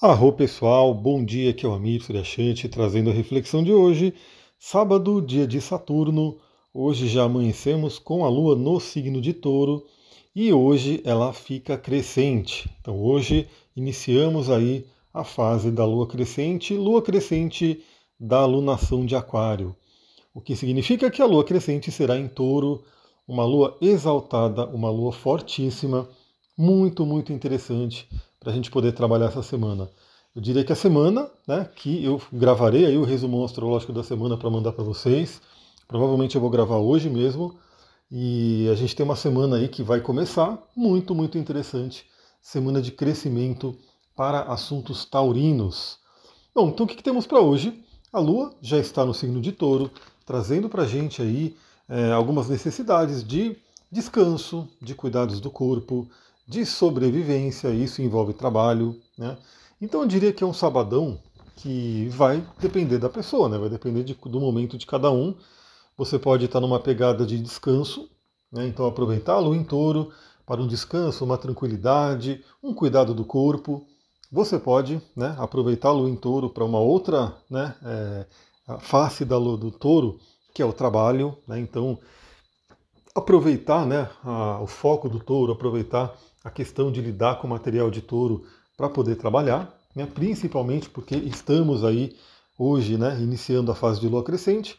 Arro pessoal, bom dia, aqui é o Amir Suryashanti trazendo a reflexão de hoje, sábado, dia de Saturno. Hoje já amanhecemos com a Lua no signo de Touro e hoje ela fica crescente. Então hoje iniciamos aí a fase da Lua crescente, Lua crescente da alunação de Aquário. O que significa que a Lua crescente será em Touro, uma Lua exaltada, uma Lua fortíssima, muito, muito interessante para a gente poder trabalhar essa semana. Eu diria que a semana, né, que eu gravarei aí o resumo astrológico da semana para mandar para vocês. Provavelmente eu vou gravar hoje mesmo. E a gente tem uma semana aí que vai começar muito, muito interessante. Semana de crescimento para assuntos taurinos. Bom, então o que, que temos para hoje? A Lua já está no signo de touro, trazendo para a gente aí é, algumas necessidades de descanso, de cuidados do corpo, de sobrevivência, isso envolve trabalho, né? Então eu diria que é um sabadão que vai depender da pessoa, né? vai depender de, do momento de cada um. Você pode estar numa pegada de descanso, né? então aproveitar a lua em touro para um descanso, uma tranquilidade, um cuidado do corpo. Você pode né, aproveitar a lua em touro para uma outra né, é, face da lua do touro, que é o trabalho. Né? Então, aproveitar né, a, o foco do touro, aproveitar a questão de lidar com material de touro para poder trabalhar, né, principalmente porque estamos aí hoje né, iniciando a fase de lua crescente.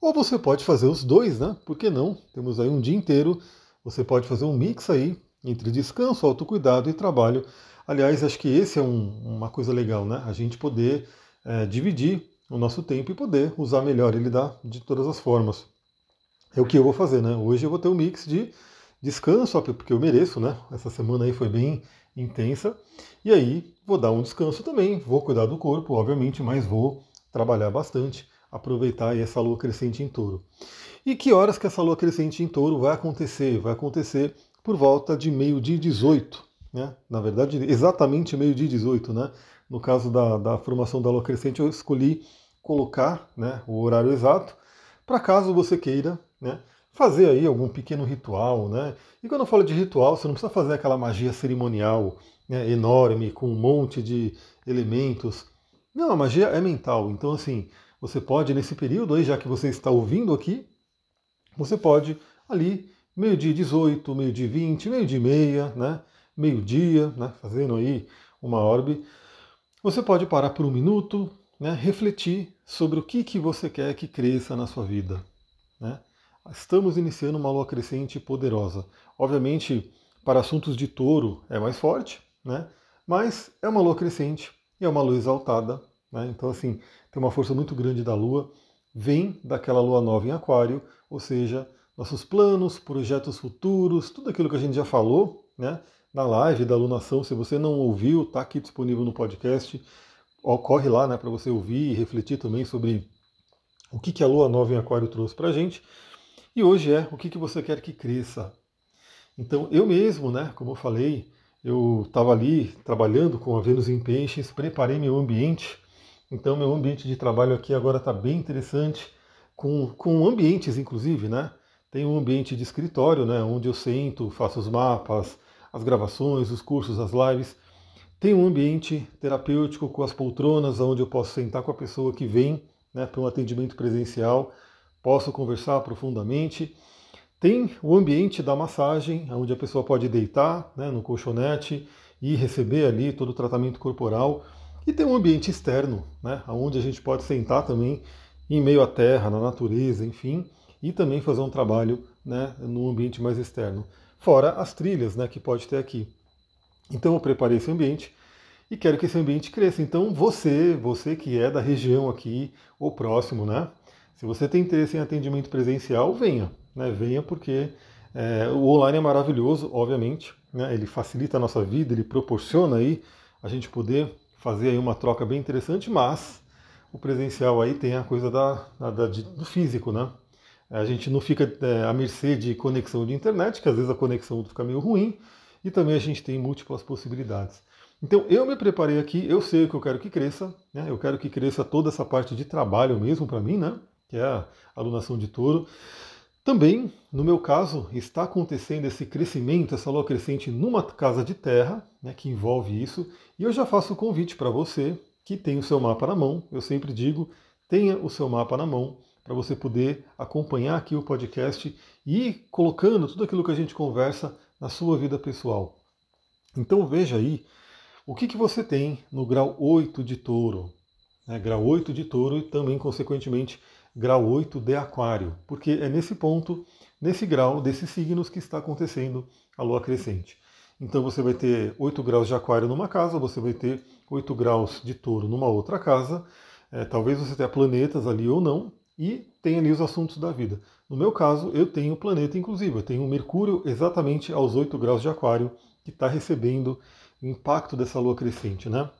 Ou você pode fazer os dois, né? Por que não? Temos aí um dia inteiro. Você pode fazer um mix aí entre descanso, autocuidado e trabalho. Aliás, acho que esse é um, uma coisa legal, né? A gente poder é, dividir o nosso tempo e poder usar melhor ele dá de todas as formas. É o que eu vou fazer, né? Hoje eu vou ter um mix de descanso, porque eu mereço, né? Essa semana aí foi bem intensa. E aí vou dar um descanso também, vou cuidar do corpo, obviamente, mas vou trabalhar bastante, aproveitar essa lua crescente em touro. E que horas que essa lua crescente em touro vai acontecer? Vai acontecer por volta de meio-dia 18, né? Na verdade, exatamente meio-dia 18, né? No caso da, da formação da lua crescente, eu escolhi colocar né, o horário exato, para caso você queira né, fazer aí algum pequeno ritual, né? E quando eu falo de ritual, você não precisa fazer aquela magia cerimonial né, enorme, com um monte de elementos. Não, a magia é mental. Então, assim, você pode, nesse período aí, já que você está ouvindo aqui, você pode ali, meio-dia 18, meio-dia 20, meio-dia meia, né? Meio-dia, né? Fazendo aí uma orbe. Você pode parar por um minuto, né? refletir sobre o que, que você quer que cresça na sua vida. Né? Estamos iniciando uma lua crescente poderosa. Obviamente, para assuntos de touro é mais forte, né? mas é uma lua crescente e é uma lua exaltada. Né? Então, assim, tem uma força muito grande da lua. Vem daquela lua nova em Aquário, ou seja, nossos planos, projetos futuros, tudo aquilo que a gente já falou né? na live da alunação. Se você não ouviu, está aqui disponível no podcast. Corre lá né, para você ouvir e refletir também sobre o que, que a lua nova em Aquário trouxe para a gente. E hoje é o que, que você quer que cresça. Então eu mesmo, né, como eu falei, eu estava ali trabalhando com a Vênus em Peixes, preparei meu ambiente. Então meu ambiente de trabalho aqui agora está bem interessante, com, com ambientes inclusive, né? Tem um ambiente de escritório, né, onde eu sento, faço os mapas, as gravações, os cursos, as lives. Tem um ambiente terapêutico com as poltronas, onde eu posso sentar com a pessoa que vem né, para um atendimento presencial posso conversar profundamente. Tem o ambiente da massagem, onde a pessoa pode deitar né, no colchonete e receber ali todo o tratamento corporal. E tem um ambiente externo, né, onde a gente pode sentar também em meio à terra, na natureza, enfim, e também fazer um trabalho né, no ambiente mais externo. Fora as trilhas né, que pode ter aqui. Então eu preparei esse ambiente e quero que esse ambiente cresça. Então você, você que é da região aqui, ou próximo, né? Se você tem interesse em atendimento presencial, venha. Né? Venha porque é, o online é maravilhoso, obviamente. Né? Ele facilita a nossa vida, ele proporciona aí a gente poder fazer aí uma troca bem interessante, mas o presencial aí tem a coisa da, da, da do físico, né? A gente não fica é, à mercê de conexão de internet, que às vezes a conexão fica meio ruim, e também a gente tem múltiplas possibilidades. Então eu me preparei aqui, eu sei o que eu quero que cresça, né? eu quero que cresça toda essa parte de trabalho mesmo para mim, né? Que é a alunação de touro. Também, no meu caso, está acontecendo esse crescimento, essa lua crescente numa casa de terra, né, que envolve isso, e eu já faço o convite para você que tem o seu mapa na mão. Eu sempre digo, tenha o seu mapa na mão para você poder acompanhar aqui o podcast e ir colocando tudo aquilo que a gente conversa na sua vida pessoal. Então veja aí o que, que você tem no grau 8 de touro. Né? Grau 8 de touro e também, consequentemente, grau 8 de aquário. Porque é nesse ponto, nesse grau desses signos que está acontecendo a lua crescente. Então você vai ter 8 graus de aquário numa casa, você vai ter 8 graus de touro numa outra casa. É, talvez você tenha planetas ali ou não, e tem ali os assuntos da vida. No meu caso, eu tenho planeta, inclusive, eu tenho Mercúrio exatamente aos 8 graus de aquário, que está recebendo o impacto dessa lua crescente, né?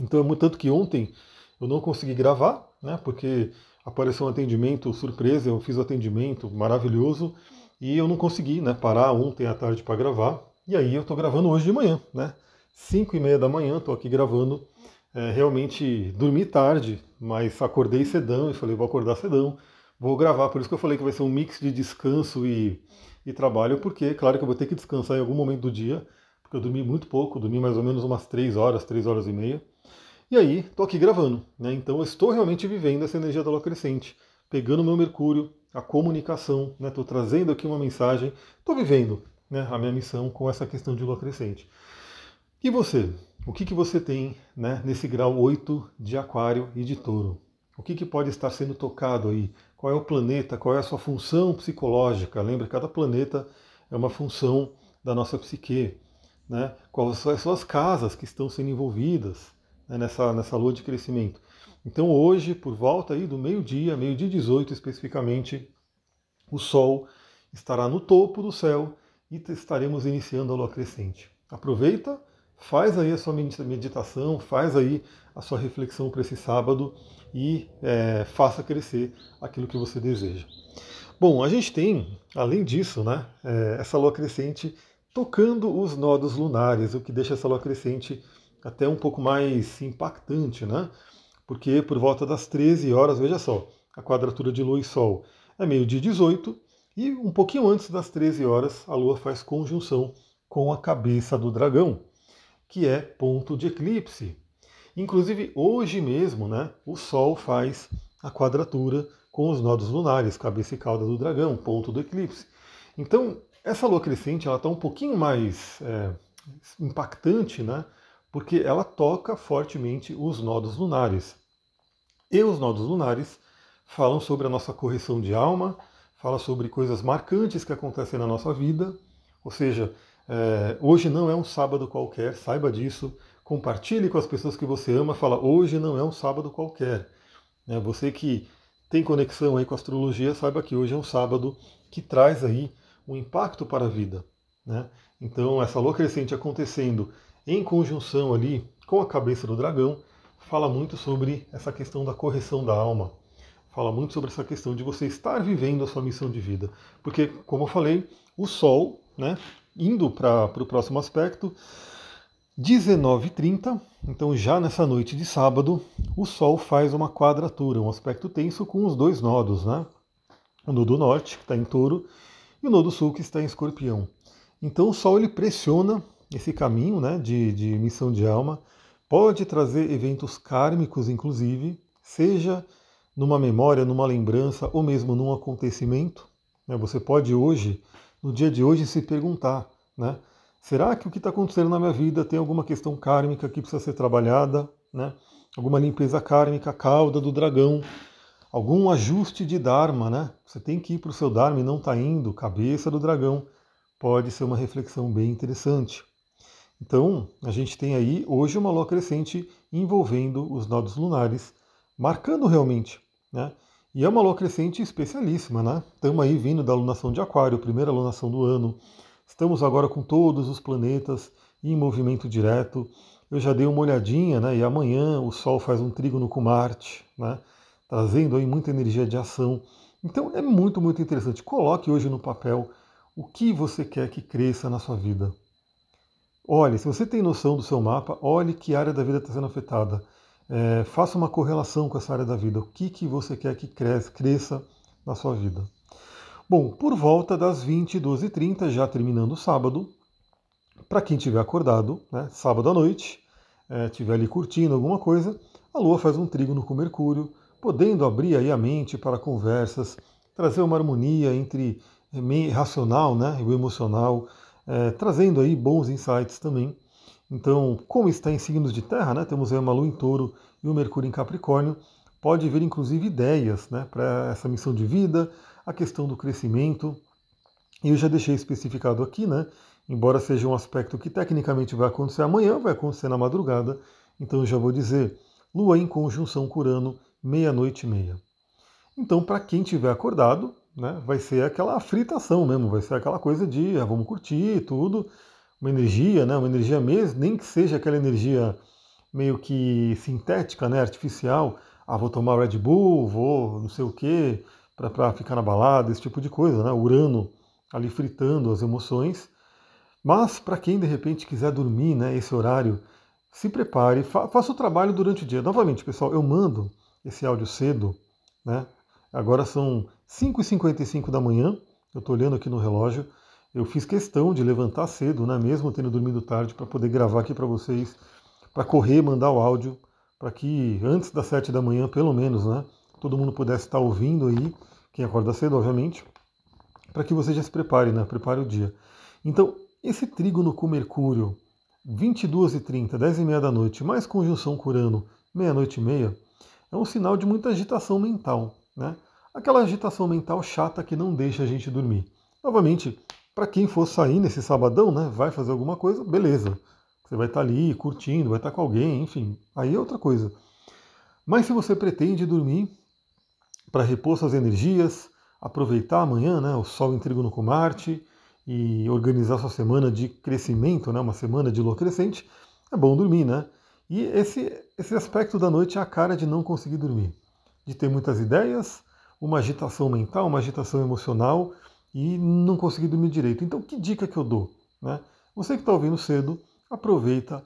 Então é muito tanto que ontem eu não consegui gravar, né? Porque apareceu um atendimento surpresa, eu fiz o atendimento maravilhoso e eu não consegui, né? Parar ontem à tarde para gravar. E aí eu estou gravando hoje de manhã, né? 5 e meia da manhã, estou aqui gravando é, realmente dormi tarde, mas acordei cedão e falei, vou acordar cedão, vou gravar. Por isso que eu falei que vai ser um mix de descanso e, e trabalho, porque claro que eu vou ter que descansar em algum momento do dia, porque eu dormi muito pouco, dormi mais ou menos umas 3 horas, 3 horas e meia. E aí, estou aqui gravando, né? Então estou realmente vivendo essa energia da lua crescente, pegando meu Mercúrio, a comunicação, estou né? trazendo aqui uma mensagem, estou vivendo né, a minha missão com essa questão de lua crescente. E você? O que, que você tem né, nesse grau 8 de Aquário e de Touro? O que, que pode estar sendo tocado aí? Qual é o planeta? Qual é a sua função psicológica? Lembra, cada planeta é uma função da nossa psique. Né? Quais são as suas casas que estão sendo envolvidas né, nessa, nessa lua de crescimento? Então hoje, por volta aí do meio-dia, meio-dia 18 especificamente, o Sol estará no topo do céu e estaremos iniciando a lua crescente. Aproveita faz aí a sua meditação, faz aí a sua reflexão para esse sábado e é, faça crescer aquilo que você deseja. Bom, a gente tem, além disso, né, é, essa lua crescente tocando os nodos lunares, o que deixa essa lua crescente até um pouco mais impactante, né? Porque por volta das 13 horas, veja só, a quadratura de Lua e Sol é meio-dia 18 e um pouquinho antes das 13 horas a Lua faz conjunção com a cabeça do dragão que é ponto de eclipse. Inclusive, hoje mesmo, né, o Sol faz a quadratura com os nodos lunares, cabeça e cauda do dragão, ponto do eclipse. Então, essa lua crescente ela está um pouquinho mais é, impactante, né, porque ela toca fortemente os nodos lunares. E os nodos lunares falam sobre a nossa correção de alma, fala sobre coisas marcantes que acontecem na nossa vida, ou seja, é, hoje não é um sábado qualquer, saiba disso. Compartilhe com as pessoas que você ama. Fala, hoje não é um sábado qualquer. É, você que tem conexão aí com a astrologia, saiba que hoje é um sábado que traz aí um impacto para a vida. Né? Então, essa lua crescente acontecendo em conjunção ali com a cabeça do dragão, fala muito sobre essa questão da correção da alma. Fala muito sobre essa questão de você estar vivendo a sua missão de vida. Porque, como eu falei, o Sol, né, Indo para o próximo aspecto, 19h30, então já nessa noite de sábado, o Sol faz uma quadratura, um aspecto tenso com os dois nodos, né? O nodo norte, que está em touro, e o nodo sul, que está em escorpião. Então o Sol ele pressiona esse caminho né, de, de missão de alma, pode trazer eventos kármicos, inclusive, seja numa memória, numa lembrança ou mesmo num acontecimento. Né? Você pode hoje no dia de hoje se perguntar, né? Será que o que está acontecendo na minha vida tem alguma questão kármica que precisa ser trabalhada, né? Alguma limpeza kármica, cauda do dragão, algum ajuste de dharma, né? Você tem que ir para o seu dharma e não está indo, cabeça do dragão. Pode ser uma reflexão bem interessante. Então, a gente tem aí hoje uma lua crescente envolvendo os nodos lunares, marcando realmente, né? E é uma lua crescente especialíssima, né? Estamos aí vindo da alunação de Aquário, primeira alunação do ano. Estamos agora com todos os planetas em movimento direto. Eu já dei uma olhadinha, né? E amanhã o Sol faz um trígono com Marte, né? Trazendo aí muita energia de ação. Então é muito, muito interessante. Coloque hoje no papel o que você quer que cresça na sua vida. Olhe, se você tem noção do seu mapa, olhe que área da vida está sendo afetada. É, faça uma correlação com essa área da vida. O que, que você quer que cresça, na sua vida? Bom, por volta das 22h30, já terminando o sábado, para quem tiver acordado, né, sábado à noite, é, ali curtindo alguma coisa, a Lua faz um trígono com Mercúrio, podendo abrir aí a mente para conversas, trazer uma harmonia entre racional né, e o emocional, é, trazendo aí bons insights também. Então, como está em signos de terra, né, temos aí uma Lua em touro e o Mercúrio em Capricórnio, pode vir inclusive ideias né, para essa missão de vida, a questão do crescimento. E eu já deixei especificado aqui, né? Embora seja um aspecto que tecnicamente vai acontecer amanhã, vai acontecer na madrugada. Então eu já vou dizer, Lua em conjunção com Urano, meia-noite e meia. Então, para quem tiver acordado, né, vai ser aquela fritação mesmo, vai ser aquela coisa de ah, vamos curtir tudo, uma energia, né, uma energia mesmo, nem que seja aquela energia meio que sintética, né, artificial, ah, vou tomar Red Bull, vou não sei o quê, para ficar na balada, esse tipo de coisa, né, Urano ali fritando as emoções. Mas para quem de repente quiser dormir, né, esse horário, se prepare, fa faça o trabalho durante o dia. Novamente, pessoal, eu mando esse áudio cedo, né? Agora são 5h55 da manhã, eu estou olhando aqui no relógio. Eu fiz questão de levantar cedo, né, mesmo tendo dormido tarde, para poder gravar aqui para vocês, para correr, mandar o áudio, para que antes das 7 da manhã, pelo menos, né, todo mundo pudesse estar ouvindo aí, quem acorda cedo, obviamente, para que você já se prepare, né, prepare o dia. Então, esse trígono com Mercúrio, 22 e 30, 10 e meia da noite, mais conjunção com Urano, meia-noite e meia, é um sinal de muita agitação mental. Né? Aquela agitação mental chata que não deixa a gente dormir. Novamente, para quem for sair nesse sabadão, né, vai fazer alguma coisa, beleza. Você vai estar tá ali curtindo, vai estar tá com alguém, enfim, aí é outra coisa. Mas se você pretende dormir para repor suas energias, aproveitar amanhã, né, o Sol em trígono com Marte e organizar sua semana de crescimento, né, uma semana de lua crescente, é bom dormir, né? E esse, esse aspecto da noite é a cara de não conseguir dormir de ter muitas ideias, uma agitação mental, uma agitação emocional e não conseguir dormir direito. Então, que dica que eu dou? Né? Você que está ouvindo cedo, aproveita,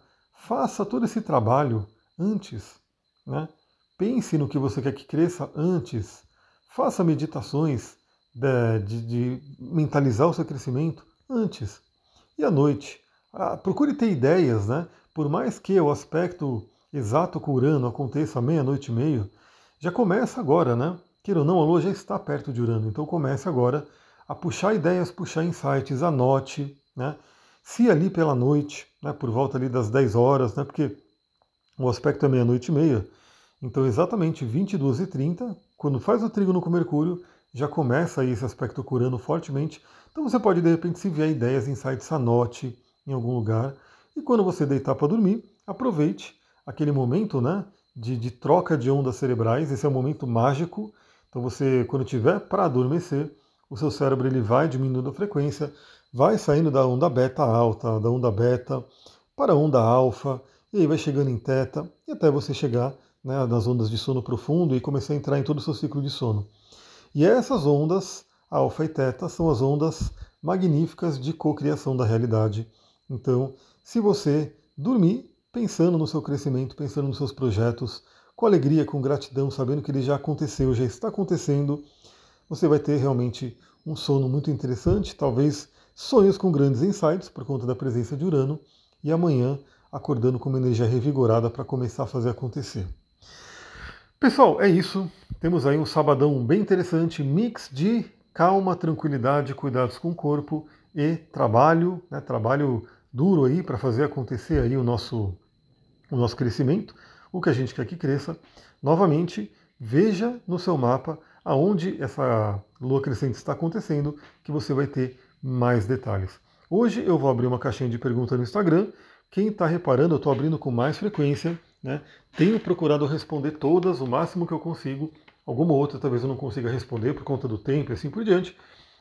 faça todo esse trabalho antes. Né? Pense no que você quer que cresça antes. Faça meditações de, de, de mentalizar o seu crescimento antes. E à noite, ah, procure ter ideias, né? Por mais que o aspecto exato com Urano aconteça meia-noite e meia, já começa agora, né? Queira ou não, a Lua já está perto de Urano, então comece agora a puxar ideias, puxar insights, anote, né? Se ali pela noite, né, por volta ali das 10 horas, né, porque o aspecto é meia-noite e meia, então exatamente 22 e 30, quando faz o trígono com Mercúrio, já começa aí esse aspecto curando fortemente. Então você pode de repente se vier ideias, insights, anote em algum lugar. E quando você deitar para dormir, aproveite aquele momento, né, de, de troca de ondas cerebrais. Esse é um momento mágico. Então você, quando tiver para adormecer, o seu cérebro ele vai diminuindo a frequência, vai saindo da onda beta alta, da onda beta para a onda alfa, e aí vai chegando em teta, e até você chegar né, nas ondas de sono profundo e começar a entrar em todo o seu ciclo de sono. E essas ondas, alfa e teta, são as ondas magníficas de cocriação da realidade. Então, se você dormir pensando no seu crescimento, pensando nos seus projetos, com alegria, com gratidão, sabendo que ele já aconteceu, já está acontecendo, você vai ter realmente um sono muito interessante, talvez sonhos com grandes insights por conta da presença de Urano, e amanhã acordando com uma energia revigorada para começar a fazer acontecer. Pessoal, é isso. Temos aí um sabadão bem interessante, mix de calma, tranquilidade, cuidados com o corpo e trabalho, né, trabalho duro aí para fazer acontecer aí o nosso o nosso crescimento, o que a gente quer que cresça. Novamente, veja no seu mapa aonde essa lua crescente está acontecendo, que você vai ter mais detalhes. Hoje eu vou abrir uma caixinha de perguntas no Instagram. Quem está reparando, eu estou abrindo com mais frequência. Né? Tenho procurado responder todas o máximo que eu consigo. Alguma outra talvez eu não consiga responder por conta do tempo e assim por diante.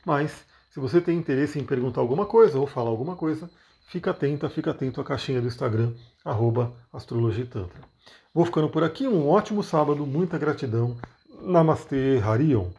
Mas se você tem interesse em perguntar alguma coisa ou falar alguma coisa, fica atenta, fica atento à caixinha do Instagram, astrologitantra. Vou ficando por aqui, um ótimo sábado, muita gratidão. Namastê, Harion.